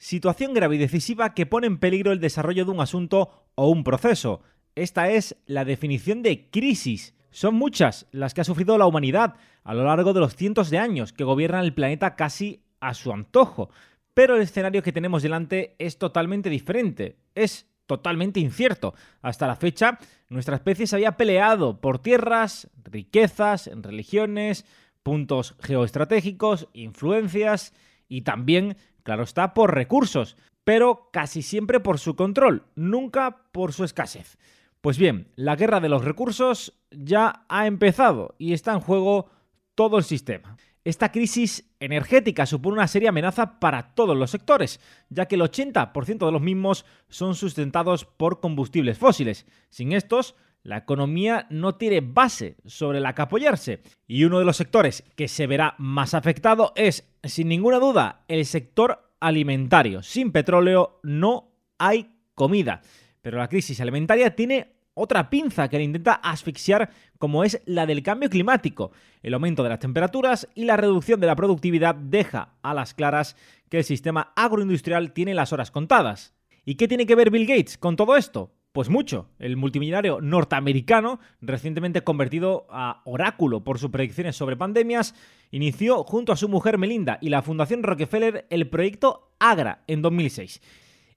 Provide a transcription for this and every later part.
situación grave y decisiva que pone en peligro el desarrollo de un asunto o un proceso. Esta es la definición de crisis. Son muchas las que ha sufrido la humanidad a lo largo de los cientos de años que gobiernan el planeta casi a su antojo. Pero el escenario que tenemos delante es totalmente diferente. Es totalmente incierto. Hasta la fecha, nuestra especie se había peleado por tierras, riquezas, religiones, puntos geoestratégicos, influencias y también Claro está, por recursos, pero casi siempre por su control, nunca por su escasez. Pues bien, la guerra de los recursos ya ha empezado y está en juego todo el sistema. Esta crisis energética supone una seria amenaza para todos los sectores, ya que el 80% de los mismos son sustentados por combustibles fósiles. Sin estos, la economía no tiene base sobre la que apoyarse. Y uno de los sectores que se verá más afectado es, sin ninguna duda, el sector alimentario. Sin petróleo no hay comida. Pero la crisis alimentaria tiene otra pinza que le intenta asfixiar como es la del cambio climático. El aumento de las temperaturas y la reducción de la productividad deja a las claras que el sistema agroindustrial tiene las horas contadas. ¿Y qué tiene que ver Bill Gates con todo esto? Pues mucho. El multimillonario norteamericano, recientemente convertido a oráculo por sus predicciones sobre pandemias, inició junto a su mujer Melinda y la Fundación Rockefeller el proyecto AGRA en 2006.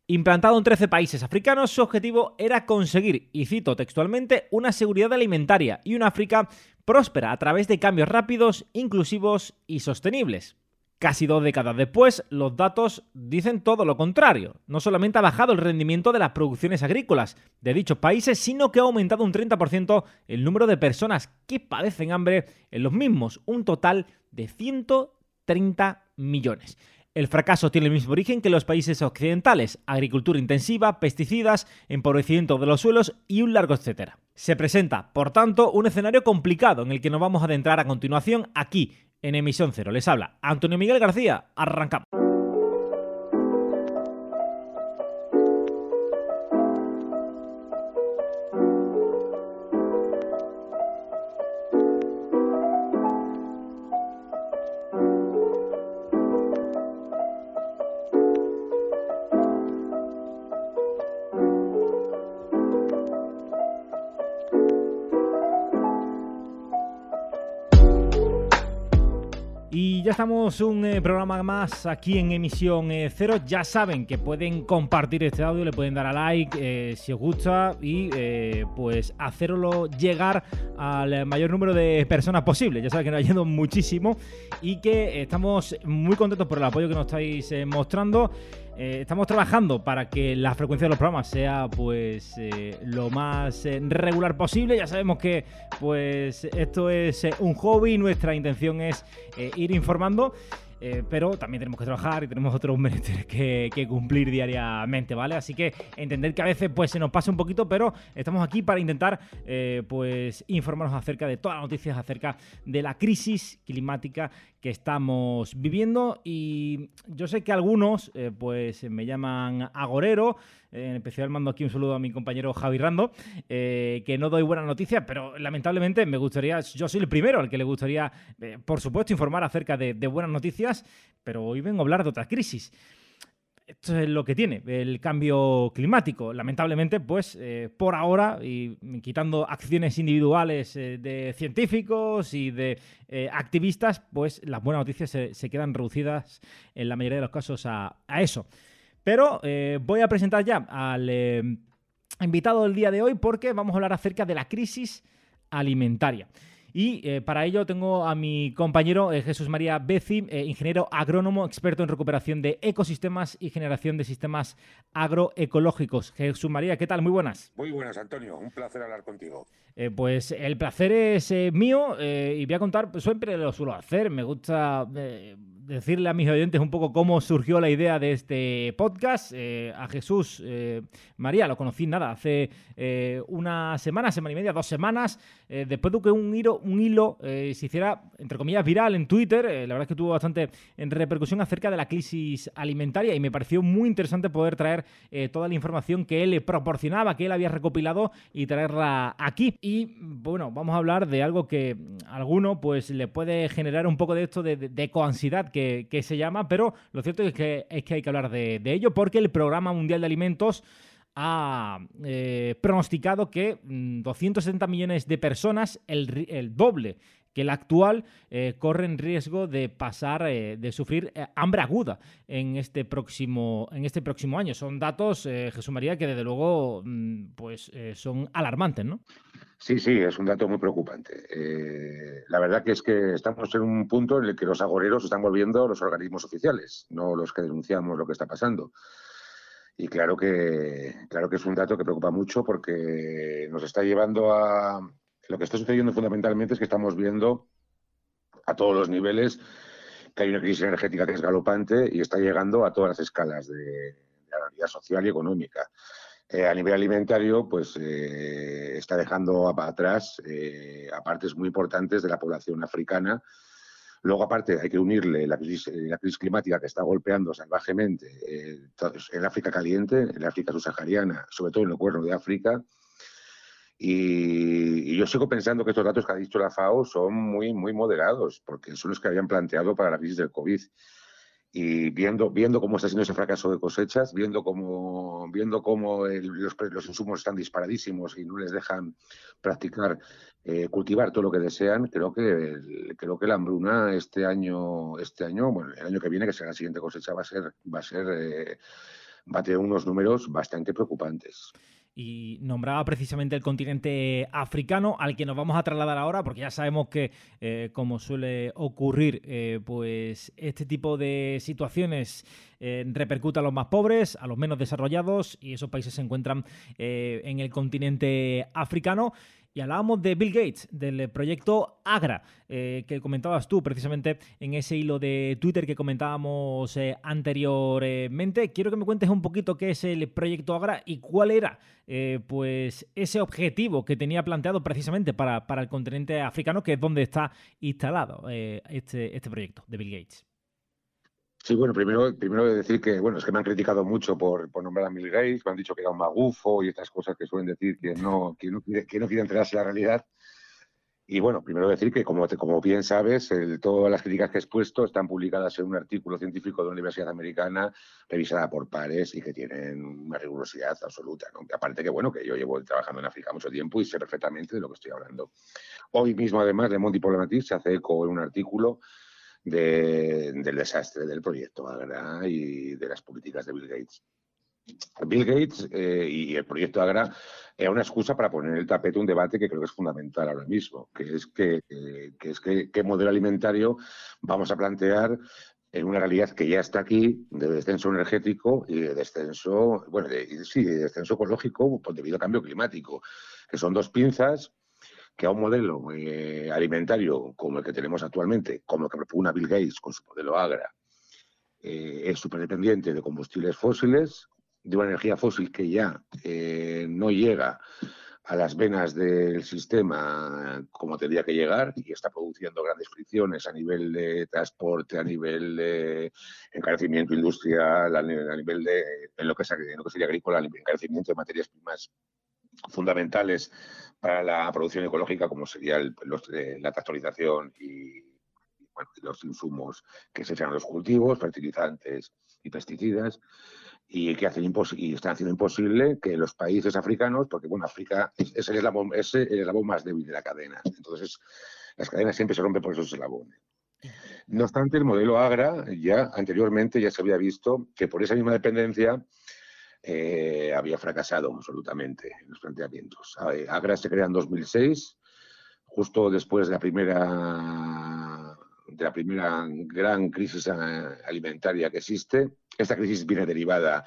Implantado en 13 países africanos, su objetivo era conseguir, y cito textualmente, una seguridad alimentaria y una África próspera a través de cambios rápidos, inclusivos y sostenibles. Casi dos décadas después, los datos dicen todo lo contrario. No solamente ha bajado el rendimiento de las producciones agrícolas de dichos países, sino que ha aumentado un 30% el número de personas que padecen hambre en los mismos, un total de 130 millones. El fracaso tiene el mismo origen que los países occidentales, agricultura intensiva, pesticidas, empobrecimiento de los suelos y un largo etcétera. Se presenta, por tanto, un escenario complicado en el que nos vamos a adentrar a continuación aquí, en Emisión Cero. Les habla Antonio Miguel García. Arrancamos. Ya estamos un eh, programa más aquí en emisión eh, cero. Ya saben que pueden compartir este audio, le pueden dar a like eh, si os gusta y pues hacerlo llegar al mayor número de personas posible. Ya saben que nos yendo muchísimo y que estamos muy contentos por el apoyo que nos estáis mostrando. Eh, estamos trabajando para que la frecuencia de los programas sea pues eh, lo más eh, regular posible. Ya sabemos que pues esto es un hobby, nuestra intención es ir informando. pero también tenemos que trabajar y tenemos otros menesteres que, cumplir diariamente, ¿vale? Así que entender que a veces pues se nos pasa un poquito, pero estamos aquí para intentar pues informarnos acerca de todas las noticias acerca de la crisis climática que estamos viviendo y yo sé que algunos eh, pues me llaman agorero, en especial mando aquí un saludo a mi compañero Javi Rando, eh, que no doy buenas noticias, pero lamentablemente me gustaría, yo soy el primero al que le gustaría, eh, por supuesto, informar acerca de, de buenas noticias, pero hoy vengo a hablar de otra crisis esto es lo que tiene el cambio climático. Lamentablemente, pues eh, por ahora, y quitando acciones individuales eh, de científicos y de eh, activistas, pues las buenas noticias se, quedan reducidas en la mayoría de los casos a, a eso. Pero voy a presentar ya al invitado del día de hoy porque vamos a hablar acerca de la crisis alimentaria. Y eh, para ello tengo a mi compañero eh, Jesús María Beci, eh, ingeniero agrónomo, experto en recuperación de ecosistemas y generación de sistemas agroecológicos. Jesús María, ¿qué tal? Muy buenas. Muy buenas, Antonio. Un placer hablar contigo. pues el placer es mío y voy a contar, pues, siempre lo suelo hacer, me gusta decirle a mis oyentes un poco cómo surgió la idea de este podcast. Eh, a Jesús eh, María lo conocí nada, hace eh, una semana, semana y media, dos semanas, después de que un hilo, un hilo se hiciera, entre comillas, viral en Twitter. la verdad es que tuvo bastante repercusión acerca de la crisis alimentaria y me pareció muy interesante poder traer toda la información que él le proporcionaba, que él había recopilado y traerla aquí. Y bueno, vamos a hablar de algo que a alguno pues le puede generar un poco de esto de, de coansiedad que, se llama, pero lo cierto es que, es que hay que hablar de, ello porque el Programa Mundial de Alimentos ha eh, pronosticado que 270 mm, millones de personas, el, doble que el actual, eh, corren riesgo de pasar, eh, de sufrir hambre aguda en este próximo, en este próximo año. Son datos, Jesús María, que desde luego mm, pues, son alarmantes, ¿no? Sí, sí, es un dato muy preocupante. la verdad que es que estamos en un punto en el que los agoreros están volviendo los organismos oficiales, no los que denunciamos lo que está pasando. Y claro que, claro que es un dato que preocupa mucho porque nos está llevando a... Lo que está sucediendo fundamentalmente es que estamos viendo a todos los niveles que hay una crisis energética que es galopante y está llegando a todas las escalas de, la realidad social y económica. Eh, a nivel alimentario, pues eh, está dejando atrás eh, a partes muy importantes de la población africana Luego, aparte, hay que unirle la crisis, eh, la crisis climática que está golpeando salvajemente en África caliente, en África subsahariana, sobre todo en el cuerno de África. Y, yo sigo pensando que estos datos que ha dicho la FAO son muy, muy moderados, porque son los que habían planteado para la crisis del COVID. Y viendo, viendo cómo está siendo ese fracaso de cosechas, viendo cómo, viendo cómo los, los, insumos están disparadísimos y no les dejan practicar, eh, cultivar todo lo que desean, creo que, creo que la hambruna este año, este año, bueno, el año que viene, que será la siguiente cosecha, va a ser, va a ser, eh, va a tener unos números bastante preocupantes y nombraba precisamente el continente africano al que nos vamos a trasladar ahora porque ya sabemos que eh, como suele ocurrir eh, pues este tipo de situaciones eh, repercute a los más pobres a los menos desarrollados y esos países se encuentran en el continente africano y hablábamos de Bill Gates, del proyecto Agra, eh, que comentabas tú precisamente en ese hilo de Twitter que comentábamos eh, anteriormente. Quiero que me cuentes un poquito qué es el proyecto Agra y cuál era eh, pues ese objetivo que tenía planteado precisamente para, para, el continente africano, que es donde está instalado este, este proyecto de Bill Gates. Sí, bueno, primero, primero de decir que, bueno, es que me han criticado mucho por, por nombrar a Bill Gates, me han dicho que era un magufo y estas cosas que suelen decir que no, que no, quiere, que no quiere enterarse la realidad. Y bueno, primero decir que, como, como bien sabes, el, todas las críticas que he expuesto están publicadas en un artículo científico de una universidad americana revisada por pares y que tienen una rigurosidad absoluta. ¿no? Aparte que, bueno, que yo llevo trabajando en África mucho tiempo y sé perfectamente de lo que estoy hablando. Hoy mismo, además, de Monty Problematic se hace eco en un artículo del desastre del proyecto Agra y de las políticas de Bill Gates. Bill Gates eh, y el proyecto Agra era una excusa para poner en el tapete un debate que creo que es fundamental ahora mismo, que es que, es que qué modelo alimentario vamos a plantear en una realidad que ya está aquí, de descenso energético y de descenso, bueno, sí, de descenso ecológico debido al cambio climático, que son dos pinzas que a un modelo eh, alimentario como el que tenemos actualmente, como el que propone Bill Gates con su modelo Agra, eh, es súper dependiente de combustibles fósiles, de una energía fósil que ya eh, no llega a las venas del sistema como tendría que llegar y está produciendo grandes fricciones a nivel de transporte, a nivel de encarecimiento industrial, a nivel, de en lo que, en lo que sería agrícola, encarecimiento de materias primas fundamentales para la producción ecológica, como sería eh, la tractorización y, los insumos que se echan a los cultivos, fertilizantes y pesticidas, y que hacen y están haciendo imposible que los países africanos, porque bueno, África es, el, eslabón, es el eslabón más débil de la cadena, entonces las cadenas siempre se rompen por esos eslabones. No obstante, el modelo Agra ya anteriormente ya se había visto que por esa misma dependencia eh, había fracasado absolutamente en los planteamientos. Agra se crea en 2006, justo después de la primera de la primera gran crisis alimentaria que existe. Esta crisis viene derivada,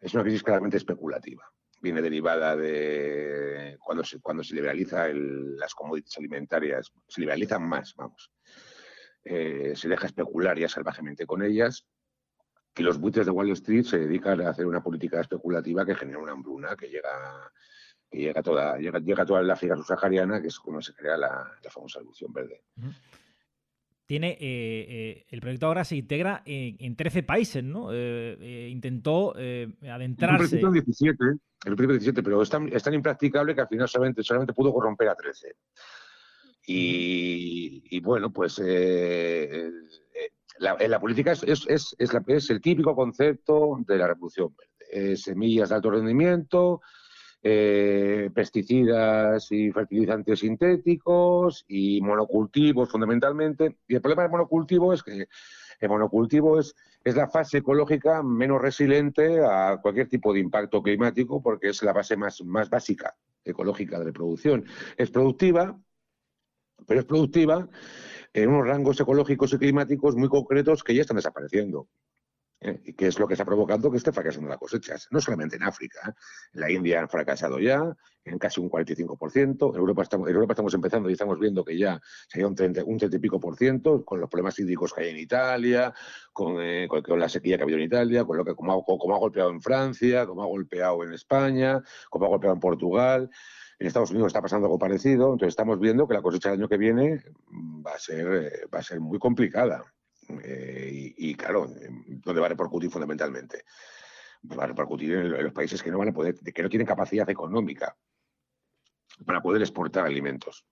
es una crisis claramente especulativa. Viene derivada de cuando se, cuando se liberaliza las commodities alimentarias, se liberalizan más, vamos. Eh, se deja especular ya salvajemente con ellas y los buitres de Wall Street se dedican a hacer una política especulativa que genera una hambruna que llega que llega toda llega, llega toda la África subsahariana, que es como se crea la, famosa revolución verde. Tiene, eh, eh, el proyecto ahora se integra en, 13 países, ¿no? Eh, intentó adentrarse. El 17, el 17, pero es tan, es tan, impracticable que al final solamente, solamente pudo corromper a 13. Y, y bueno, pues la, en la política es, es, es, es, el típico concepto de la revolución verde. semillas de alto rendimiento, eh, pesticidas y fertilizantes sintéticos y monocultivos fundamentalmente. Y el problema del monocultivo es que el monocultivo es, es la fase ecológica menos resiliente a cualquier tipo de impacto climático porque es la base más, más básica ecológica de la producción. Es productiva, pero es productiva en unos rangos ecológicos y climáticos muy concretos que ya están desapareciendo. ¿eh? y que es lo que está provocando que esté fracasando la cosecha. No solamente en África, ¿eh? en la India han fracasado ya, en casi un 45%, en Europa estamos, en Europa estamos empezando y estamos viendo que ya sería un 30, un 30 y pico por ciento, con los problemas hídricos que hay en Italia, con, eh, con, la sequía que ha habido en Italia, con lo que como ha, como ha golpeado en Francia, como ha golpeado en España, como ha golpeado en Portugal. En Estados Unidos está pasando algo parecido, entonces estamos viendo que la cosecha del año que viene va a ser, va a ser muy complicada. Eh, y, claro, ¿dónde va a repercutir fundamentalmente? Pues va a repercutir en, los países que no van a poder, que no tienen capacidad económica para poder exportar alimentos.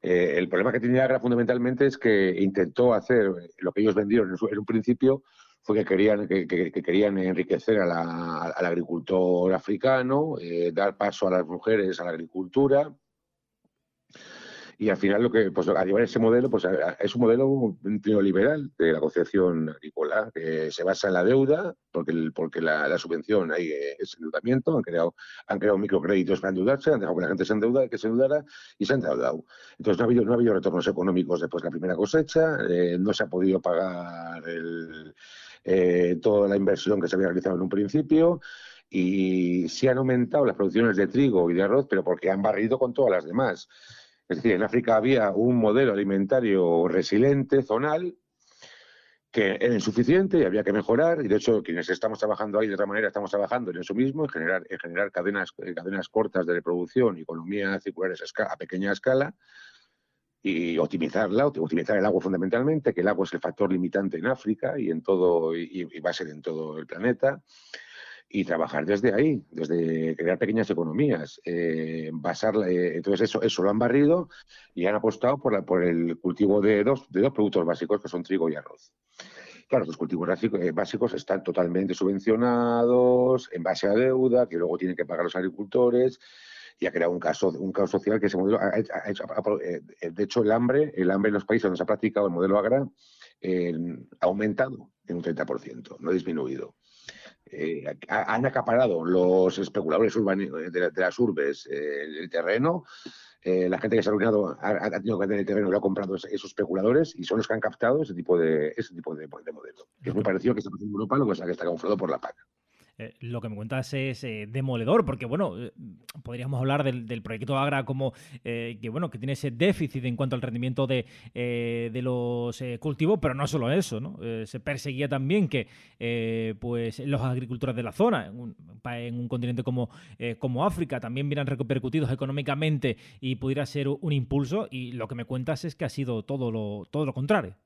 Eh, el problema que tenía Agra fundamentalmente es que intentó hacer lo que ellos vendieron en, un principio fue que querían, que, querían enriquecer al agricultor africano, eh, dar paso a las mujeres a la agricultura, y al final lo que pues a llevar ese modelo pues es un modelo neoliberal de la concepción agrícola que se basa en la deuda porque porque la, subvención ahí es endeudamiento han creado han creado microcréditos para endeudarse han dejado que la gente se endeuda que se endeudara y se ha endeudado. Entonces no ha habido no ha habido retornos económicos después de la primera cosecha eh, no se ha podido pagar eh, toda la inversión que se había realizado en un principio y sí han aumentado las producciones de trigo y de arroz, pero porque han barrido con todas las demás. Es decir, en África había un modelo alimentario resiliente, zonal, que era insuficiente y había que mejorar. Y de hecho, quienes estamos trabajando ahí de otra manera, estamos trabajando en eso mismo, en generar, en generar cadenas, eh, cadenas cortas de reproducción y economía circular a pequeña escala y optimizarla, optimizar el agua fundamentalmente, que el agua es el factor limitante en África y en todo y, y va a ser en todo el planeta y trabajar desde ahí, desde crear pequeñas economías, eh, eh, entonces eso, eso lo han barrido y han apostado por, por el cultivo de dos, de dos productos básicos que son trigo y arroz. Claro, los cultivos eh, básicos están totalmente subvencionados, en base a deuda, que luego tienen que pagar los agricultores, y ha creado un caso, un caso social que ese modelo ha, hecho, de hecho el hambre, el hambre en los países donde se ha practicado el modelo agra ha aumentado en un 30%, no ha disminuido. Eh, han acaparado los especuladores urbanos de, las urbes eh, el terreno. Eh, la gente que se ha arruinado ha, tenido que vender el terreno y lo ha comprado esos especuladores y son los que han captado ese tipo de, ese tipo de, modelo. Que es muy parecido a lo que está pasando en Europa, lo que que está camuflado por la PAC. Eh, lo que me cuentas es eh, demoledor, porque bueno, eh, podríamos hablar del, proyecto Agra como que bueno, que tiene ese déficit en cuanto al rendimiento de, los cultivos, pero no solo eso, ¿no? se perseguía también que pues los agricultores de la zona, en un, continente como, como África, también vieran repercutidos económicamente y pudiera ser un impulso, y lo que me cuentas es que ha sido todo lo, todo lo contrario.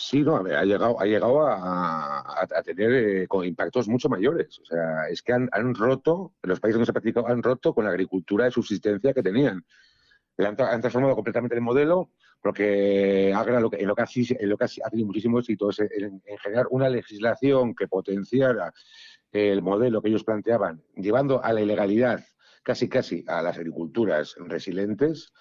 Sí, no, ha llegado, ha llegado a, tener eh, impactos mucho mayores. O sea, es que han, roto, los países donde se ha practicado, han roto con la agricultura de subsistencia que tenían. Han, transformado completamente el modelo, porque en lo que, ha, en lo que ha tenido muchísimo éxito es en, generar una legislación que potenciara el modelo que ellos planteaban, llevando a la ilegalidad casi casi a las agriculturas resilientes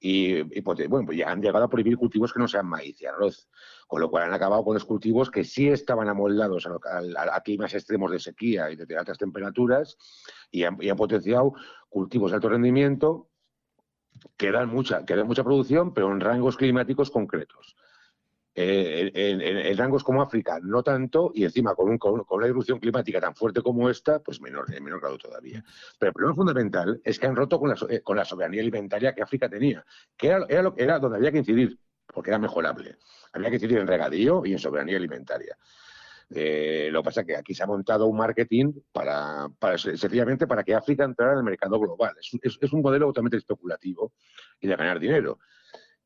y, pues, bueno, pues ya han llegado a prohibir cultivos que no sean maíz y arroz, con lo cual han acabado con los cultivos que sí estaban amoldados a, climas extremos de sequía y de altas temperaturas y han, potenciado cultivos de alto rendimiento que dan mucha, que dan mucha producción, pero en rangos climáticos concretos. Eh, en, rangos como África no tanto, y encima con, con, una erupción climática tan fuerte como esta, pues menor, en menor grado todavía. Pero el problema fundamental es que han roto con la, eh, con la soberanía alimentaria que África tenía, que era, era, lo, era donde había que incidir, porque era mejorable. Había que incidir en regadío y en soberanía alimentaria. Eh, lo que pasa es que aquí se ha montado un marketing para, para sencillamente para que África entrara en el mercado global. Es, es, es, un modelo totalmente especulativo y de ganar dinero.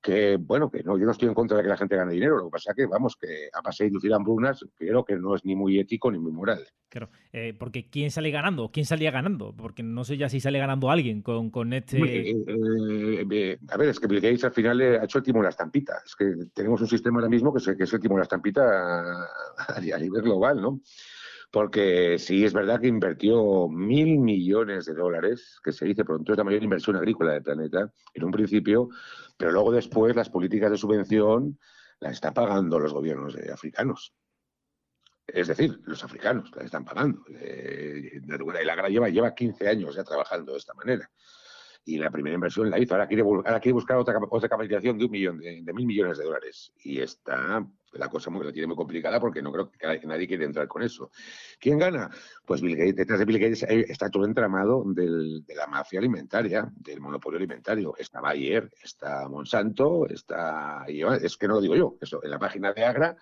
Que, bueno, que no, yo no estoy en contra de que la gente gane dinero, lo que pasa que, vamos, que a pasar de inducir hambrunas, creo que no es ni muy ético ni muy moral. Claro, eh, porque ¿quién sale ganando? ¿Quién salía ganando? Porque no sé ya si sale ganando alguien con, con este... Eh, eh, a ver, es que Bill Gates al final ha hecho el timo de la estampita. Es que tenemos un sistema ahora mismo que es, que es el timo de la estampita a, a nivel global, ¿no? Porque sí es verdad que invirtió mil millones de dólares, que se dice pronto es la mayor inversión agrícola del planeta, en un principio, pero luego después las políticas de subvención las están pagando los gobiernos africanos. Es decir, los africanos las están pagando. Eh, la Agra lleva, lleva 15 años ya trabajando de esta manera y la primera inversión la hizo. Ahora quiere, ahora quiere buscar otra, otra capitalización de un millón, de, mil millones de dólares. Y está la cosa muy, la tiene muy complicada porque no creo que nadie quiere entrar con eso. ¿Quién gana? Pues Bill Gates. Detrás de Bill Gates está todo entramado del, de la mafia alimentaria, del monopolio alimentario. Está Bayer, está Monsanto, está. Es que no lo digo yo, eso. En la página de Agra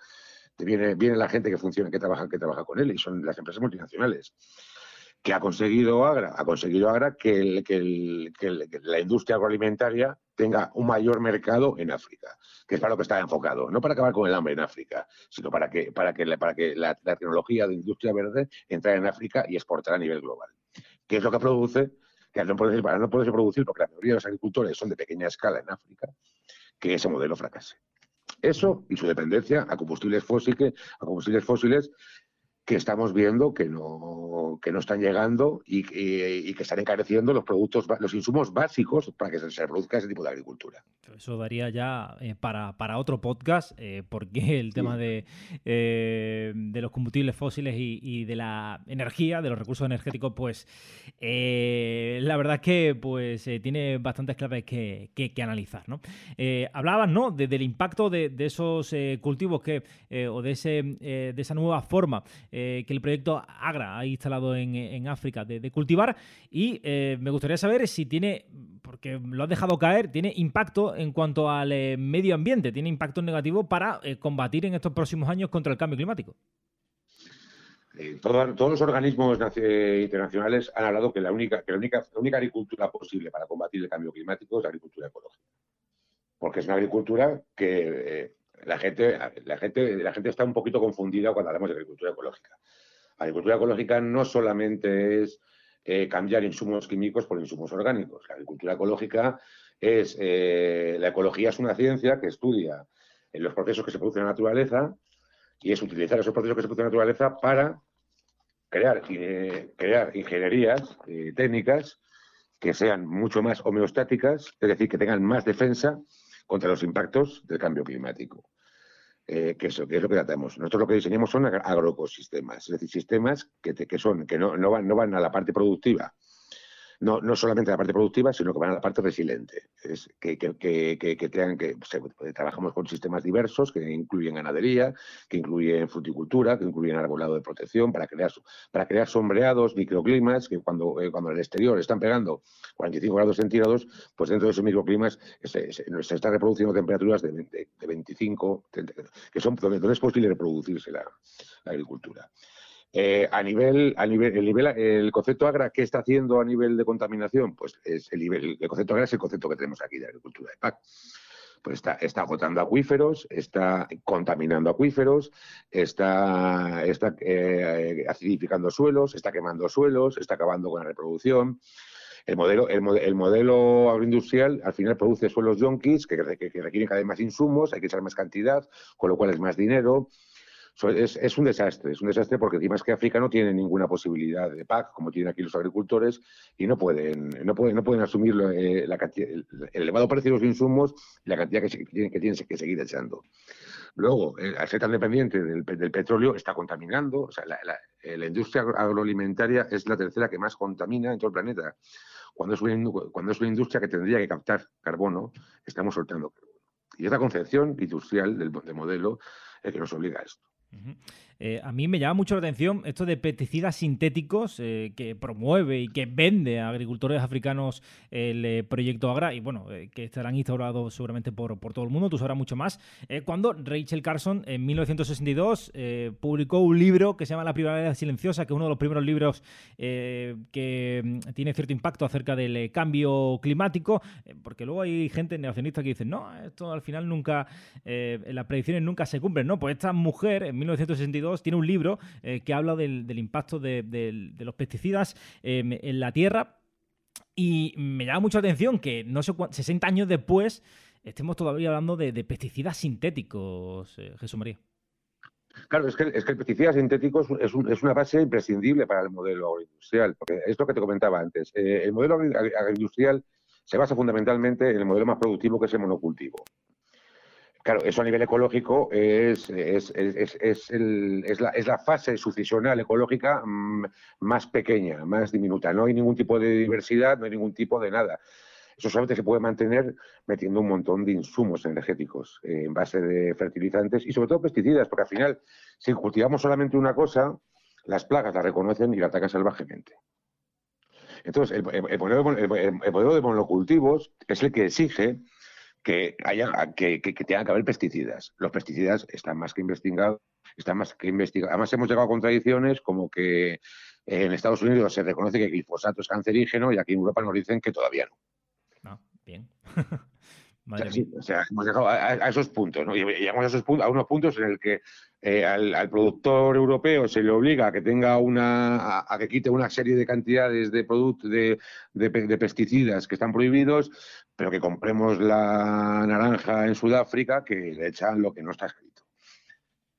viene, viene la gente que funciona, que trabaja, que trabaja con él y son las empresas multinacionales que ha conseguido Agra, ha conseguido Agra que, la industria agroalimentaria tenga un mayor mercado en África, que es para lo que está enfocado, no para acabar con el hambre en África, sino para que, para que, para que la, tecnología de industria verde entre en África y exportar a nivel global. ¿Qué es lo que produce? Que no puede, no puede producir, porque la mayoría de los agricultores son de pequeña escala en África, que ese modelo fracase. Eso y su dependencia a combustibles fósiles, a combustibles fósiles que estamos viendo que no, que no están llegando y, que están encareciendo los productos, los insumos básicos para que se, reproduzca ese tipo de agricultura. Eso daría ya eh, para, otro podcast, eh, porque el tema de, eh, de los combustibles fósiles y, de la energía, de los recursos energéticos, pues la verdad es que pues tiene bastantes claves que, analizar. ¿no? hablabas ¿no? del impacto de, esos cultivos que, o de, ese, de esa nueva forma eh, que el proyecto Agra ha instalado en, África de, cultivar. Y eh, me gustaría saber si tiene, porque lo has dejado caer, tiene impacto en cuanto al eh, medio ambiente, tiene impacto negativo para combatir en estos próximos años contra el cambio climático. todos los organismos internacionales han hablado que la única, que la única, la única agricultura posible para combatir el cambio climático es la agricultura ecológica. Porque es una agricultura que la gente, la gente, la gente está un poquito confundida cuando hablamos de agricultura ecológica. Agricultura ecológica no solamente es eh, cambiar insumos químicos por insumos orgánicos. La agricultura ecológica es, eh, la ecología es una ciencia que estudia los procesos que se producen en la naturaleza y es utilizar esos procesos que se producen en la naturaleza para crear, eh, crear ingenierías técnicas que sean mucho más homeostáticas, es decir, que tengan más defensa contra los impactos del cambio climático. Eh, que, eso, que es lo que tratamos. Nosotros lo que diseñamos son agroecosistemas, es decir, sistemas que, que son, que no, no, van, no van a la parte productiva, no, no solamente la parte productiva, sino que van a la parte resiliente. Es que, que, que, que que trabajamos con sistemas diversos que incluyen ganadería, que incluyen fruticultura, que incluyen arbolado de protección para crear para crear sombreados, microclimas que cuando, eh, cuando en el exterior están pegando 45 grados centígrados, pues dentro de esos microclimas se, se, se están reproduciendo temperaturas de, de, 25, que son donde, es posible reproducirse la agricultura. Eh, a nivel, a nivel, el nivel, el concepto agra, ¿qué está haciendo a nivel de contaminación? Pues es el nivel, el concepto agra es el concepto que tenemos aquí de agricultura de PAC. Pues está, está agotando acuíferos, está contaminando acuíferos, está, está eh, acidificando suelos, está quemando suelos, está acabando con la reproducción. El modelo, el, el modelo agroindustrial al final produce suelos yonkis que, que, que requieren cada vez más insumos, hay que echar más cantidad, con lo cual es más dinero. Es, un desastre, es un desastre porque encima es que África no tiene ninguna posibilidad de PAC, como tienen aquí los agricultores, y no pueden, no pueden, no pueden asumir eh, la el, elevado precio de los insumos y la cantidad que, tienen, que tienen que seguir echando. Luego, eh, al ser tan dependiente del, petróleo, está contaminando. O sea, eh, la, industria agroalimentaria es la tercera que más contamina en todo el planeta. Cuando es una, cuando es una industria que tendría que captar carbono, estamos soltando carbono. Y esta concepción industrial del, del modelo es que nos obliga a esto. Mm-hmm. Eh, a mí me llama mucho la atención esto de pesticidas sintéticos eh, que promueve y que vende a agricultores africanos el proyecto Agra y bueno, que estarán instaurados seguramente por, por, todo el mundo, tú sabrás mucho más. cuando Rachel Carson en 1962 publicó un libro que se llama La primavera silenciosa, que es uno de los primeros libros que mm, tiene cierto impacto acerca del cambio climático, porque luego hay gente negacionista que dice, no, esto al final nunca, las predicciones nunca se cumplen, ¿no? Pues esta mujer en 1962 tiene un libro eh, que habla del, impacto de, los pesticidas em, en la tierra y me llama mucho la atención que no sé 60 años después estemos todavía hablando de, pesticidas sintéticos, eh, Jesús María. Claro, es que, es que el pesticida sintético es, una base imprescindible para el modelo agroindustrial, porque es lo que te comentaba antes. Eh, el modelo agroindustrial se basa fundamentalmente en el modelo más productivo que es el monocultivo. Claro, eso a nivel ecológico es, es, es, es la, la, fase sucesional ecológica mm, más pequeña, más diminuta. No hay ningún tipo de diversidad, no hay ningún tipo de nada. Eso solamente se puede mantener metiendo un montón de insumos energéticos eh, en base de fertilizantes y sobre todo pesticidas, porque al final, si cultivamos solamente una cosa, las plagas la reconocen y la atacan salvajemente. Entonces, el, modelo, de monocultivos es el que exige que haya que, que, tenga que haber pesticidas. Los pesticidas están más que investigados, están más que investigados. Además hemos llegado a contradicciones como que en Estados Unidos se reconoce que el glifosato es cancerígeno y aquí en Europa nos dicen que todavía. No, ah, bien. o, sea, hemos llegado a, esos puntos, ¿no? Llegamos a esos puntos, a unos puntos en el que eh, al, productor europeo se le obliga a que tenga una, a, que quite una serie de cantidades de productos de, de, pesticidas que están prohibidos, pero que compremos la naranja en Sudáfrica que le echan lo que no está escrito.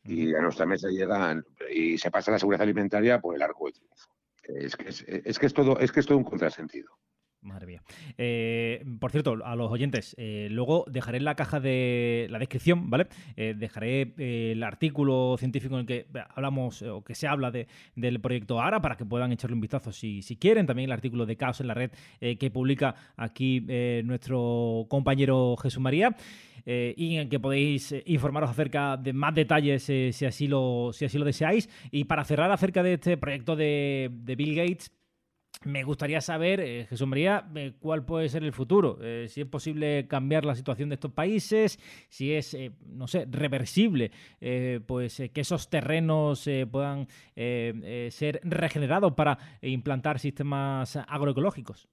Y a nuestra mesa llegan y se pasa la seguridad alimentaria por el arco de triunfo. Es que es, es que es todo, es que es todo un contrasentido. Madre mía. Eh, por cierto, a los oyentes, eh, luego dejaré en la caja de la descripción, ¿vale? Eh, dejaré el artículo científico en el que hablamos o que se habla de, del proyecto ARA para que puedan echarle un vistazo si, si quieren. También el artículo de Caos en la Red que publica aquí nuestro compañero Jesús María. y en el que podéis informaros acerca de más detalles si, así lo, si así lo deseáis. Y para cerrar acerca de este proyecto de, de Bill Gates, me gustaría saber, eh, Jesús María, eh, cuál puede ser el futuro, eh, si es posible cambiar la situación de estos países, si es, no sé, reversible, pues que esos terrenos puedan ser regenerados para implantar sistemas agroecológicos.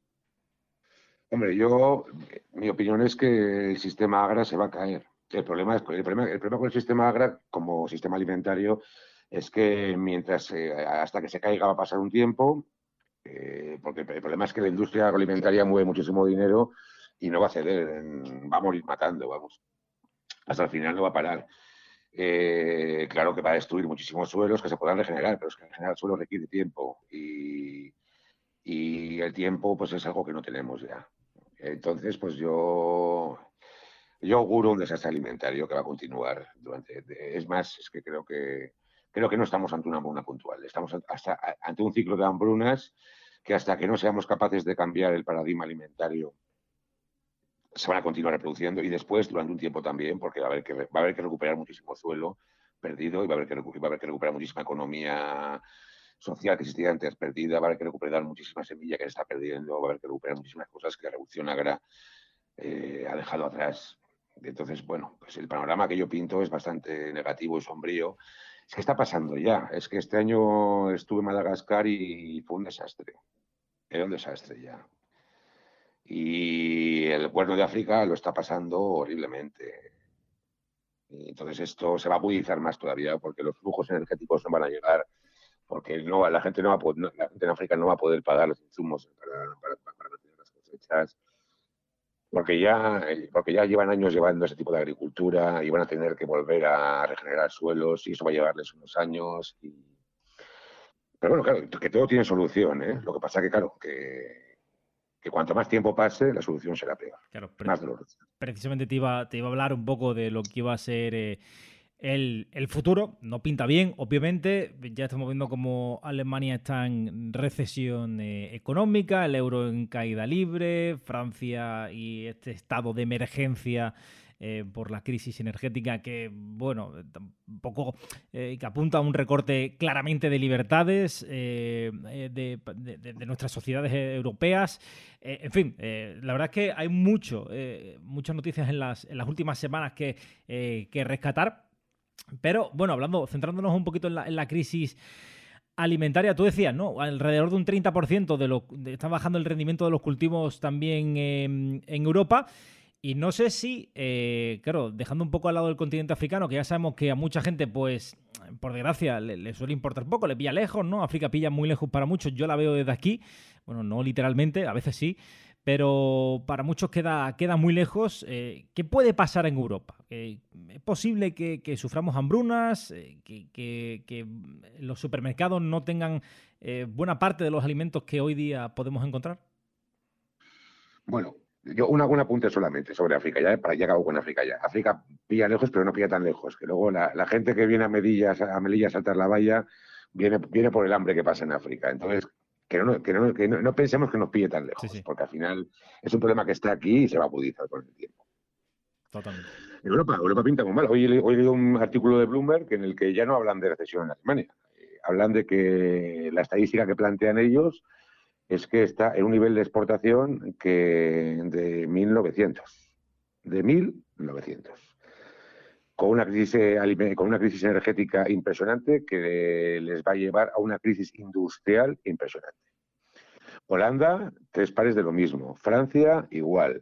Hombre, yo, mi opinión es que el sistema agra se va a caer. El problema, es, el el problema con el sistema agra como sistema alimentario es que mientras, hasta que se caiga va a pasar un tiempo, eh, porque el problema es que la industria agroalimentaria mueve muchísimo dinero y no va a ceder, va a morir matando, vamos. Hasta el final no va a parar. Eh, claro que va a destruir muchísimos suelos que se puedan regenerar, pero es que regenerar suelo requiere tiempo y, el tiempo pues es algo que no tenemos ya. Entonces, pues yo yo auguro un desastre alimentario que va a continuar durante. Es más, es que creo que creo que no estamos ante una hambruna puntual, estamos ante un ciclo de hambrunas que hasta que no seamos capaces de cambiar el paradigma alimentario se van a continuar reproduciendo y después durante un tiempo también, porque va a haber que, va a haber que recuperar muchísimo suelo perdido y va a haber que, va a haber que recuperar muchísima economía social que existía antes perdida, va a haber que recuperar muchísima semilla que se está perdiendo, va a haber que recuperar muchísimas cosas que la revolución agra eh, ha dejado atrás. Entonces, bueno, pues el panorama que yo pinto es bastante negativo y sombrío que está pasando ya. Es que este año estuve en Madagascar y fue un desastre. Era un desastre ya. Y el cuerno de África lo está pasando horriblemente. entonces esto se va a agudizar más todavía porque los flujos energéticos no van a llegar, porque la, gente no va a la gente en África no va a poder pagar los insumos para, para, para las cosechas porque ya, porque ya llevan años llevando ese tipo de agricultura y van a tener que volver a regenerar suelos y eso va a llevarles unos años. Pero bueno, claro, que todo tiene solución. ¿eh? Lo que pasa que, claro, que, que cuanto más tiempo pase, la solución será peor. Claro, más dolorosa. Precisamente te iba, te iba a hablar un poco de lo que iba a ser... Eh, el, futuro no pinta bien, obviamente. Ya estamos viendo cómo Alemania está en recesión eh, económica, el euro en caída libre, Francia y este estado de emergencia por la crisis energética que, bueno, tampoco que apunta a un recorte claramente de libertades de, nuestras sociedades europeas. en fin, la verdad es que hay mucho, muchas noticias en las, en las últimas semanas que, que rescatar. Pero bueno, hablando, centrándonos un poquito en la, en crisis alimentaria, tú decías, ¿no? Alrededor de un 30% de lo está bajando el rendimiento de los cultivos también en Europa. Y no sé si, eh, claro, dejando un poco al lado del continente africano, que ya sabemos que a mucha gente, pues, por desgracia, le, suele importar poco, le pilla lejos, ¿no? África pilla muy lejos para muchos, yo la veo desde aquí, bueno, no literalmente, a veces sí, pero para muchos queda, queda muy lejos. Eh, ¿Qué puede pasar en Europa? ¿Es posible que, suframos hambrunas, eh, que, los supermercados no tengan eh, buena parte de los alimentos que hoy día podemos encontrar? Bueno, yo una, un apunte solamente sobre África, ya para ya acabo con África ya. África pilla lejos, pero no pilla tan lejos, que luego la, gente que viene a Medillas, a Melilla a saltar la valla, viene, viene por el hambre que pasa en África. Entonces, que no, que no, que no, pensemos que nos pille tan lejos, porque al final es un problema que está aquí y se va a agudizar con el tiempo. Totalmente. Europa, Europa pinta muy mal. Hoy, hoy he leído un artículo de Bloomberg en el que ya no hablan de recesión en Alemania. Eh, hablan de que la estadística que plantean ellos es que está en un nivel de exportación que de 1900. De 1900 con una crisis con una crisis energética impresionante que les va a llevar a una crisis industrial impresionante. Holanda, tres pares de lo mismo. Francia, igual.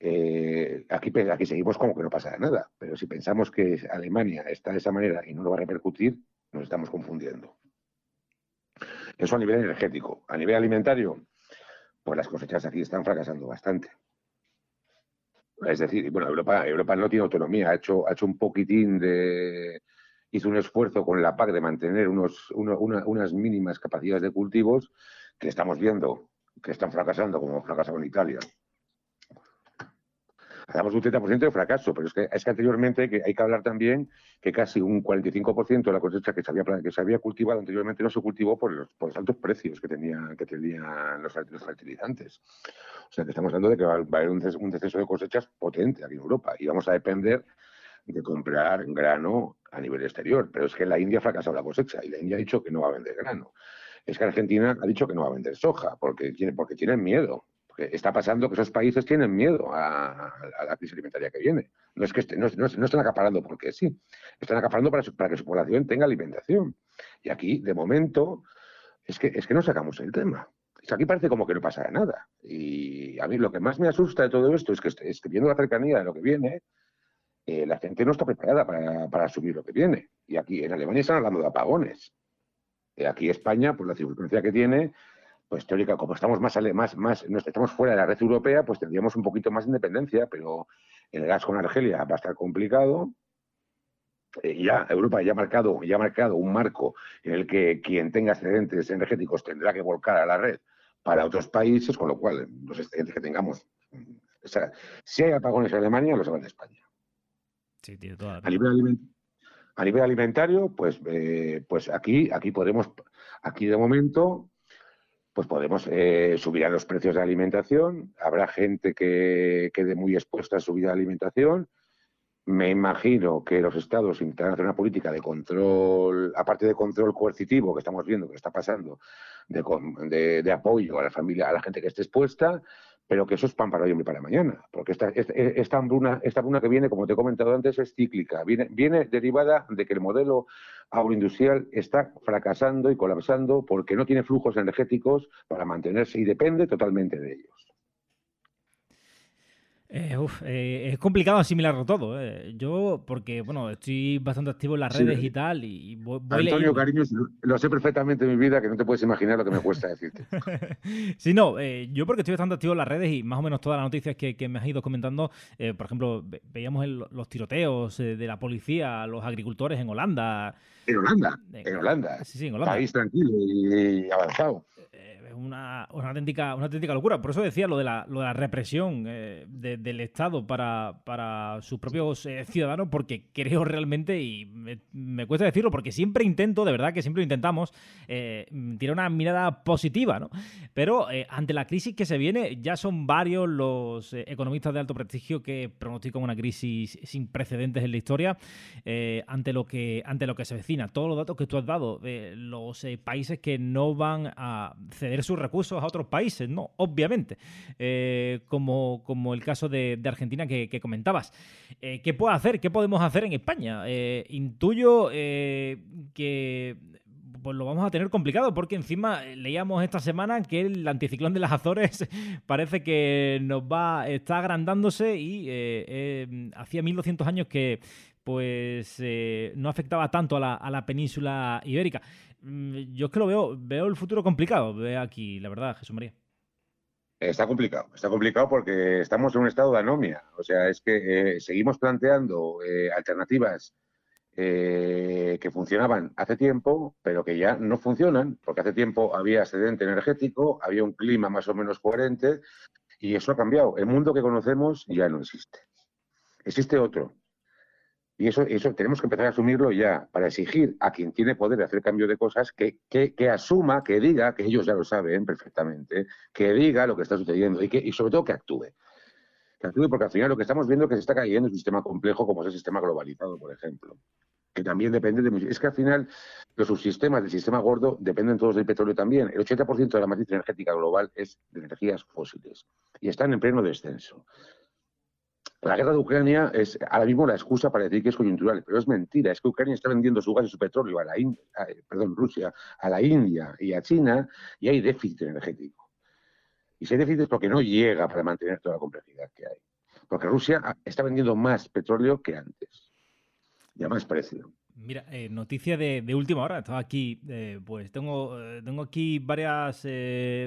Eh, aquí, aquí seguimos como que no pasa nada, pero si pensamos que Alemania está de esa manera y no lo va a repercutir, nos estamos confundiendo. Eso a nivel energético. A nivel alimentario, pues las cosechas aquí están fracasando bastante. Es decir, bueno, Europa, Europa no tiene autonomía, ha hecho, ha hecho un poquitín de. hizo un esfuerzo con la PAC de mantener unos, unas mínimas capacidades de cultivos que estamos viendo que están fracasando, como fracasado en Italia. Hacemos un 30% de fracaso, pero es que, es que anteriormente que, hay que hablar también que casi un 45% de la cosecha que se, había, que se había cultivado anteriormente no se cultivó por los, altos precios que, tenía, que tenían los, fertilizantes. O sea, que estamos hablando de que va, a haber un, un descenso de cosechas potente aquí en Europa y vamos a depender de comprar grano a nivel exterior. Pero es que la India ha fracasado la cosecha y la India ha dicho que no va a vender grano. Es que Argentina ha dicho que no va a vender soja porque, tiene, porque tienen miedo está pasando que esos países tienen miedo a, la crisis alimentaria que viene. No es que no, están acaparando porque sí, están acaparando para, que su población tenga alimentación. Y aquí, de momento, es que, que no sacamos el tema. Aquí parece como que no pasa nada. Y a mí lo que más me asusta de todo esto es que, es viendo la cercanía de lo que viene, eh, la gente no está preparada para, asumir lo que viene. Y aquí en Alemania están hablando de apagones. Y aquí España, por la circunstancia que tiene, pues teórica, como estamos más, más, más, estamos fuera de la red europea, pues tendríamos un poquito más de independencia, pero el gas con Argelia va a estar complicado. Eh, ya Europa ya ha marcado, ya ha marcado un marco en el que quien tenga excedentes energéticos tendrá que volcar a la red para otros países, con lo cual los excedentes que tengamos, o sea, si hay apagones en Alemania, los van de España. Sí, tiene toda a, nivel a nivel alimentario, pues, eh, pues aquí, aquí podemos, aquí de momento pues podemos eh, subir a los precios de alimentación. Habrá gente que quede muy expuesta a subir de alimentación. Me imagino que los estados intentarán hacer una política de control, aparte de control coercitivo que estamos viendo que está pasando, de, apoyo a la familia, a la gente que esté expuesta, pero que eso es pan para hoy y para mañana, porque esta, esta, hambruna, esta que viene, como te he comentado antes, es cíclica, viene, viene derivada de que el modelo agroindustrial está fracasando y colapsando porque no tiene flujos energéticos para mantenerse y depende totalmente de ellos. Eh, eh, es complicado asimilarlo todo. Eh. Yo, porque, bueno, estoy bastante activo en las redes y tal, y voy, Antonio, cariño, lo sé perfectamente en mi vida, que no te puedes imaginar lo que me cuesta decirte. sí, no, yo porque estoy bastante activo en las redes y más o menos todas las noticias que, me has ido comentando, por ejemplo, veíamos los tiroteos de la policía a los agricultores en Holanda. En Holanda, en Holanda. Sí, sí, en Holanda. País tranquilo y avanzado una, una, auténtica, una auténtica locura. Por eso decía lo de la, lo de la represión eh, del Estado para, para sus propios eh, ciudadanos, porque creo realmente, y me, cuesta decirlo, porque siempre intento, de verdad que siempre intentamos, eh, tirar una mirada positiva, ¿no? Pero ante la crisis que se viene, ya son varios los economistas de alto prestigio que pronostican una crisis sin precedentes en la historia ante, lo que, ante lo que se vecina. Todos los datos que tú has dado, los países que no van a ceder sus recursos a otros países, ¿no? Obviamente, eh, como, como el caso de, Argentina que, comentabas. Eh, ¿Qué puede hacer? ¿Qué podemos hacer en España? Eh, intuyo que pues lo vamos a tener complicado porque encima leíamos esta semana que el anticiclón de las Azores parece que nos va está agrandándose y hacía 1200 años que pues no afectaba tanto a la, península ibérica. Mm, yo es que lo veo, veo el futuro complicado, veo aquí, la verdad, Jesús María. Está complicado, está complicado porque estamos en un estado de anomia. O sea, es que eh, seguimos planteando eh, alternativas eh, que funcionaban hace tiempo, pero que ya no funcionan, porque hace tiempo había excedente energético, había un clima más o menos coherente, y eso ha cambiado. El mundo que conocemos ya no existe. Existe otro, y eso, eso tenemos que empezar a asumirlo ya, para exigir a quien tiene poder de hacer cambio de cosas que, que, asuma, que diga, que ellos ya lo saben perfectamente, que diga lo que está sucediendo y, que, y sobre todo que actúe. Que actúe porque al final lo que estamos viendo es que se está cayendo un sistema complejo como es el sistema globalizado, por ejemplo. Que también depende de... Es que al final los subsistemas del sistema gordo dependen todos del petróleo también. El 80% de la matriz energética global es de energías fósiles y están en pleno descenso. La guerra de Ucrania es ahora mismo la excusa para decir que es coyuntural, pero es mentira. Es que Ucrania está vendiendo su gas y su petróleo a la India, perdón, Rusia, a la India y a China y hay déficit energético. Y ese déficit es porque no llega para mantener toda la complejidad que hay. Porque Rusia está vendiendo más petróleo que antes y a más precio. Mira, eh, noticia de, última hora. Estaba aquí, eh, pues tengo, eh, tengo aquí varias,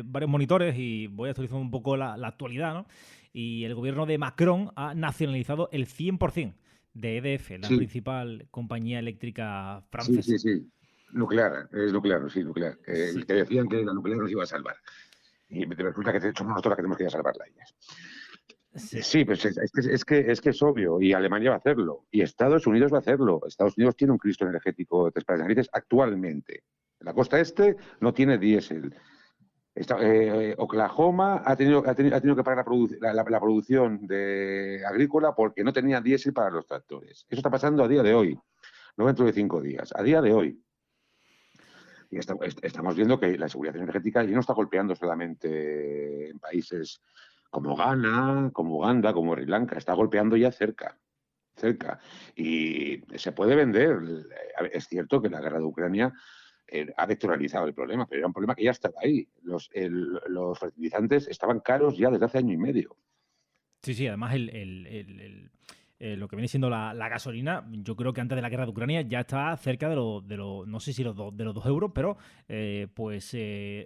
varios monitores y voy a actualizar un poco la actualidad, ¿no? Y el gobierno de Macron ha nacionalizado el 100% de EDF, la principal compañía eléctrica francesa. Sí, sí, sí. Nuclear, es nuclear, sí, nuclear. Que, decían que la nuclear nos iba a salvar. Y resulta que somos nosotros las que tenemos que ir a salvarla ellas. Sí, pues es, que, es, que, es que es obvio, y Alemania va a hacerlo, y Estados Unidos va a hacerlo. Estados Unidos tiene un Cristo energético de tres narices actualmente. la costa este no tiene diésel. Eh, Oklahoma ha tenido, que parar la, producción de agrícola porque no tenía diésel para los tractores. Eso está pasando a día de hoy, no dentro de cinco días, a día de hoy. Y estamos viendo que la seguridad energética ya no está golpeando solamente en países como Ghana, como Uganda, como Sri Lanka, está golpeando ya cerca cerca. Y se puede vender. Es cierto que la guerra de Ucrania eh, ha vectoralizado el problema, pero era un problema que ya estaba ahí. Los, los fertilizantes estaban caros ya desde hace año y medio. Sí, sí, además el, eh, lo que viene siendo la, gasolina, yo creo que antes de la guerra de Ucrania ya está cerca de los, de no sé si los de los dos euros, pero eh, pues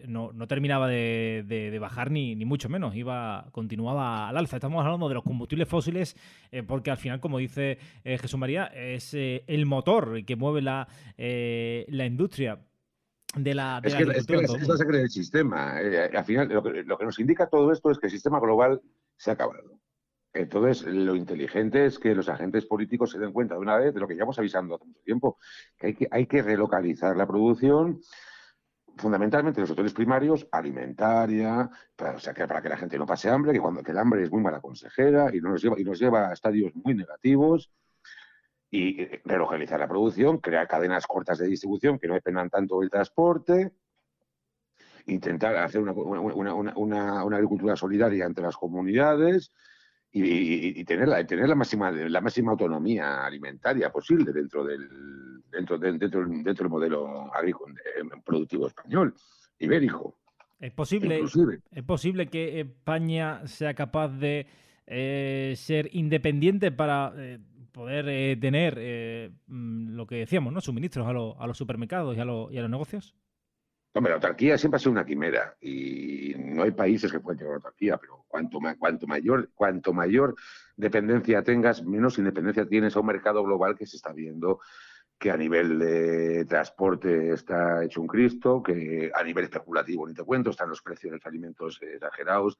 no, terminaba de, bajar ni, ni, mucho menos, iba continuaba al alza. Estamos hablando de los combustibles fósiles porque al final, como dice Jesús María, es el motor que mueve la, la industria de la, es, que, es, que la, del sistema. Eh, al final, lo que, nos indica todo esto es que el sistema global se ha acabado. Entonces, lo inteligente es que los agentes políticos se den cuenta de una vez de lo que llevamos avisando hace mucho tiempo, que hay que, hay que relocalizar la producción, fundamentalmente en los sectores primarios, alimentaria, para, o sea, que para que la gente no pase hambre, que, cuando, que el hambre es muy mala consejera y, no nos lleva, y nos lleva a estadios muy negativos y eh, relocalizar la producción, crear cadenas cortas de distribución que no dependan tanto del transporte, intentar hacer una, una, agricultura solidaria entre las comunidades y, tener, la, tener la, máxima, la máxima autonomía alimentaria posible dentro del, dentro, dentro, dentro del modelo agrícola, eh, productivo español, ibérico. Es posible, es posible que España sea capaz de eh, ser independiente para poder eh, tener eh, mm, lo que decíamos, ¿no? Suministros a, a los supermercados y a, y a, los negocios? Hombre, la autarquía siempre ha sido una quimera y no hay países que puedan llegar a la autarquía, pero cuanto, cuanto, mayor, dependencia tengas, menos independencia tienes a un mercado global que se está viendo que a nivel de transporte está hecho un Cristo, que a nivel especulativo ni te cuento, están los precios de los alimentos exagerados.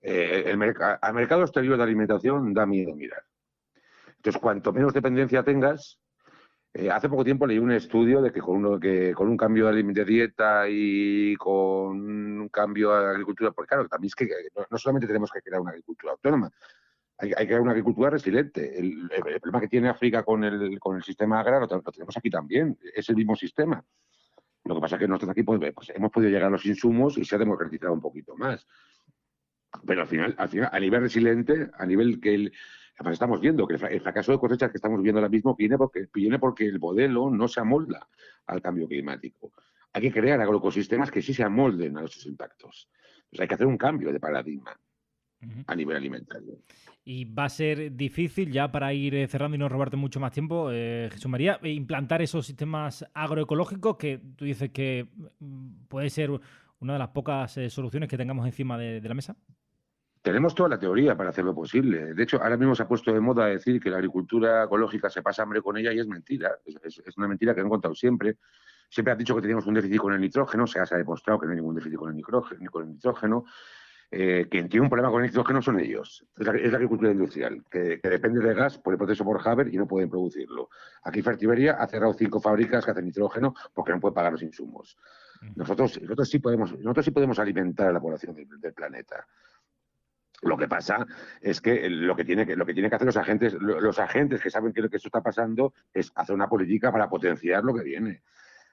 Eh, el al mercado exterior de alimentación da miedo mirar. Entonces, cuanto menos dependencia tengas, eh, hace poco tiempo leí un estudio de que con, uno, que con un cambio de, dieta y con un cambio de agricultura, porque claro, también es que no solamente tenemos que crear una agricultura autónoma, hay, que crear una agricultura resiliente. El, problema que tiene África con el, con el sistema agrario lo, tenemos aquí también, es el mismo sistema. Lo que pasa es que nosotros aquí pues, pues, hemos podido llegar a los insumos y se ha democratizado un poquito más. Pero al final, al final a nivel resiliente, a nivel que el, estamos viendo que el fracaso de cosechas que estamos viendo ahora mismo viene porque, viene porque el modelo no se amolda al cambio climático. Hay que crear agroecosistemas que sí se amolden a esos impactos. Pues hay que hacer un cambio de paradigma a nivel alimentario. Y va a ser difícil, ya para ir eh, cerrando y no robarte mucho más tiempo, eh, Jesús María, eh, implantar esos sistemas agroecológicos que tú dices que mm, puede ser una de las pocas soluciones que tengamos encima de, la mesa. Tenemos toda la teoría para hacerlo posible. De hecho, ahora mismo se ha puesto de moda decir que la agricultura ecológica se pasa hambre con ella y es mentira. Es, una mentira que han contado siempre. Siempre han dicho que teníamos un déficit con el nitrógeno, se ha demostrado que no hay ningún déficit con el nitrógeno. Con el nitrógeno. Eh, quien tiene un problema con el nitrógeno son ellos. Es la, agricultura industrial, que, depende de gas por el proceso por Haber y no pueden producirlo. Aquí Fertiberia ha cerrado cinco fábricas que hacen nitrógeno porque no puede pagar los insumos. Nosotros, nosotros, sí, podemos, nosotros sí podemos alimentar a la población del, planeta. Lo que pasa es que lo que tiene que, lo que, tiene que hacer los agentes, los agentes que saben que que esto está pasando es hacer una política para potenciar lo que viene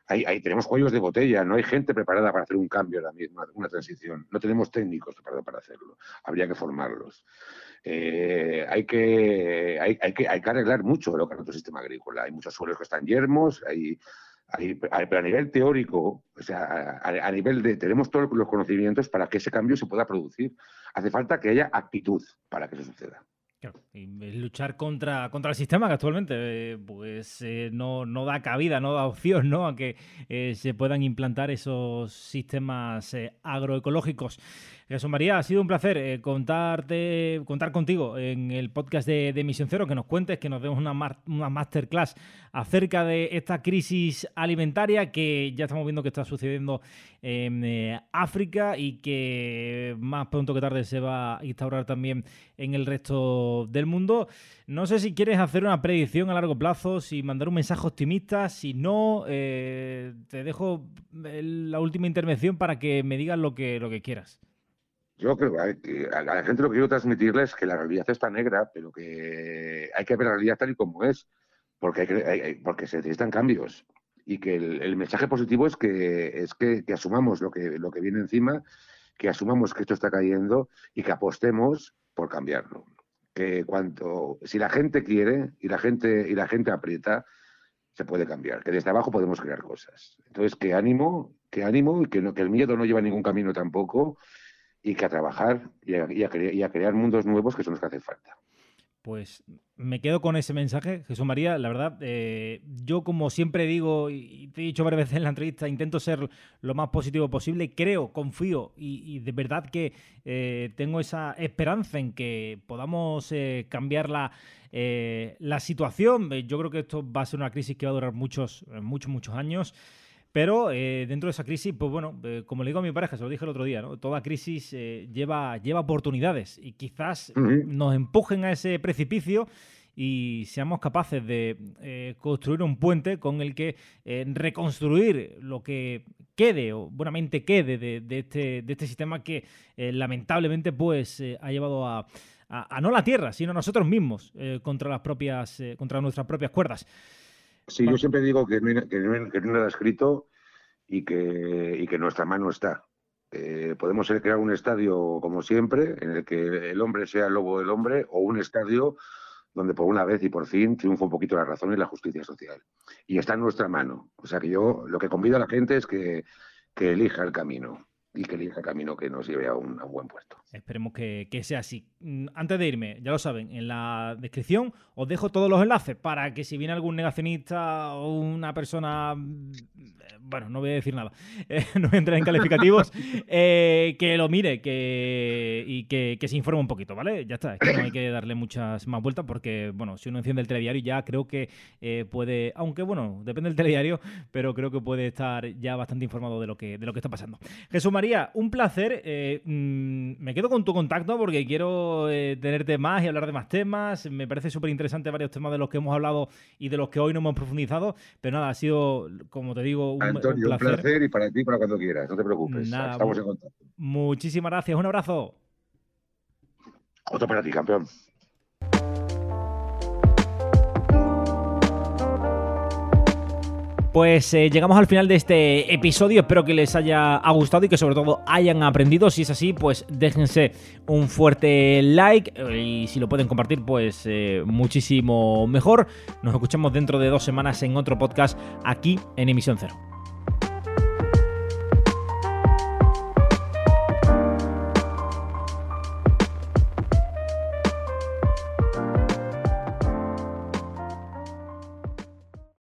hay, tenemos cuellos de botella, no hay gente preparada para hacer un cambio ahora mismo, una transición. No tenemos técnicos preparados para hacerlo. Habría que formarlos. Eh, hay, que, hay, que, hay que arreglar mucho lo que es nuestro sistema agrícola. Hay muchos suelos que están yermos, hay, hay, a nivel teórico, o sea, a, nivel de, tenemos todos los conocimientos para que ese cambio se pueda producir. Hace falta que haya actitud para que eso suceda luchar contra, contra el sistema que actualmente eh, pues eh, no, no, da cabida, no da opción ¿no? a que eh, se puedan implantar esos sistemas agroecológicos. Jesús María, ha sido un placer contarte, contar contigo en el podcast de, de, Misión Cero, que nos cuentes, que nos demos una, una masterclass acerca de esta crisis alimentaria que ya estamos viendo que está sucediendo en eh, África y que más pronto que tarde se va a instaurar también en el resto del mundo. No sé si quieres hacer una predicción a largo plazo, si mandar un mensaje optimista, si no, eh, te dejo la última intervención para que me digas lo que, lo que quieras. Yo creo que a la gente lo que quiero transmitirles es que la realidad está negra, pero que hay que ver la realidad tal y como es, porque, porque se necesitan cambios. Y que el, mensaje positivo es que, es que, asumamos lo que, lo que viene encima, que asumamos que esto está cayendo y que apostemos por cambiarlo. Que cuanto, si la gente quiere y la gente, y la gente aprieta, se puede cambiar, que desde abajo podemos crear cosas. Entonces, que ánimo, que ánimo y que, que el miedo no lleva ningún camino tampoco y que a trabajar y a, crear mundos nuevos que son los que hacen falta. Pues me quedo con ese mensaje, Jesús María. La verdad, eh, yo como siempre digo y te he dicho varias veces en la entrevista, intento ser lo más positivo posible. Creo, confío y, de verdad que eh, tengo esa esperanza en que podamos eh, cambiar la, la situación. Yo creo que esto va a ser una crisis que va a durar muchos, muchos, muchos años. Pero eh, dentro de esa crisis, pues bueno, eh, como le digo a mi pareja, se lo dije el otro día, ¿no? toda crisis eh, lleva, lleva oportunidades y quizás nos empujen a ese precipicio y seamos capaces de construir un puente con el que reconstruir lo que quede o buenamente quede de, este, de este sistema que lamentablemente pues ha llevado a, no la tierra, sino a nosotros mismos contra las propias, contra nuestras propias cuerdas. Sí, yo siempre digo que no, que nada escrito y que, y que nuestra mano está. Eh, podemos crear un estadio como siempre, en el que el hombre sea el lobo del hombre, o un estadio donde por una vez y por fin triunfa un poquito la razón y la justicia social. Y está en nuestra mano. O sea que yo lo que convido a la gente es que, que elija el camino. Y que elija el camino que nos lleve a un, buen puesto. Esperemos que, sea así. Mm, antes de irme, ya lo saben, en la descripción os dejo todos los enlaces para que si viene algún negacionista o una persona, bueno, no voy a decir nada, eh, no voy a entrar en calificativos, eh, que lo mire que, y que, se informe un poquito, ¿vale? Ya está, es que no hay que darle muchas más vueltas porque, bueno, si uno enciende el telediario ya creo que eh, puede, aunque bueno, depende del telediario, pero creo que puede estar ya bastante informado de lo que, de lo que está pasando. Jesús María, un placer. Eh, mm, me quedo con tu contacto porque quiero eh, tenerte más y hablar de más temas. Me parece súper interesante varios temas de los que hemos hablado y de los que hoy no hemos profundizado. Pero nada, ha sido, como te digo, un, Antonio, un placer. y para ti, para cuando quieras. No te preocupes. Estamos en contacto. Muchísimas gracias. Un abrazo. Otro para ti, campeón. Pues eh, llegamos al final de este episodio, espero que les haya gustado y que sobre todo hayan aprendido. Si es así, pues déjense un fuerte like eh, y si lo pueden compartir, pues eh, muchísimo mejor. Nos escuchamos dentro de dos semanas en otro podcast aquí en Emisión Cero.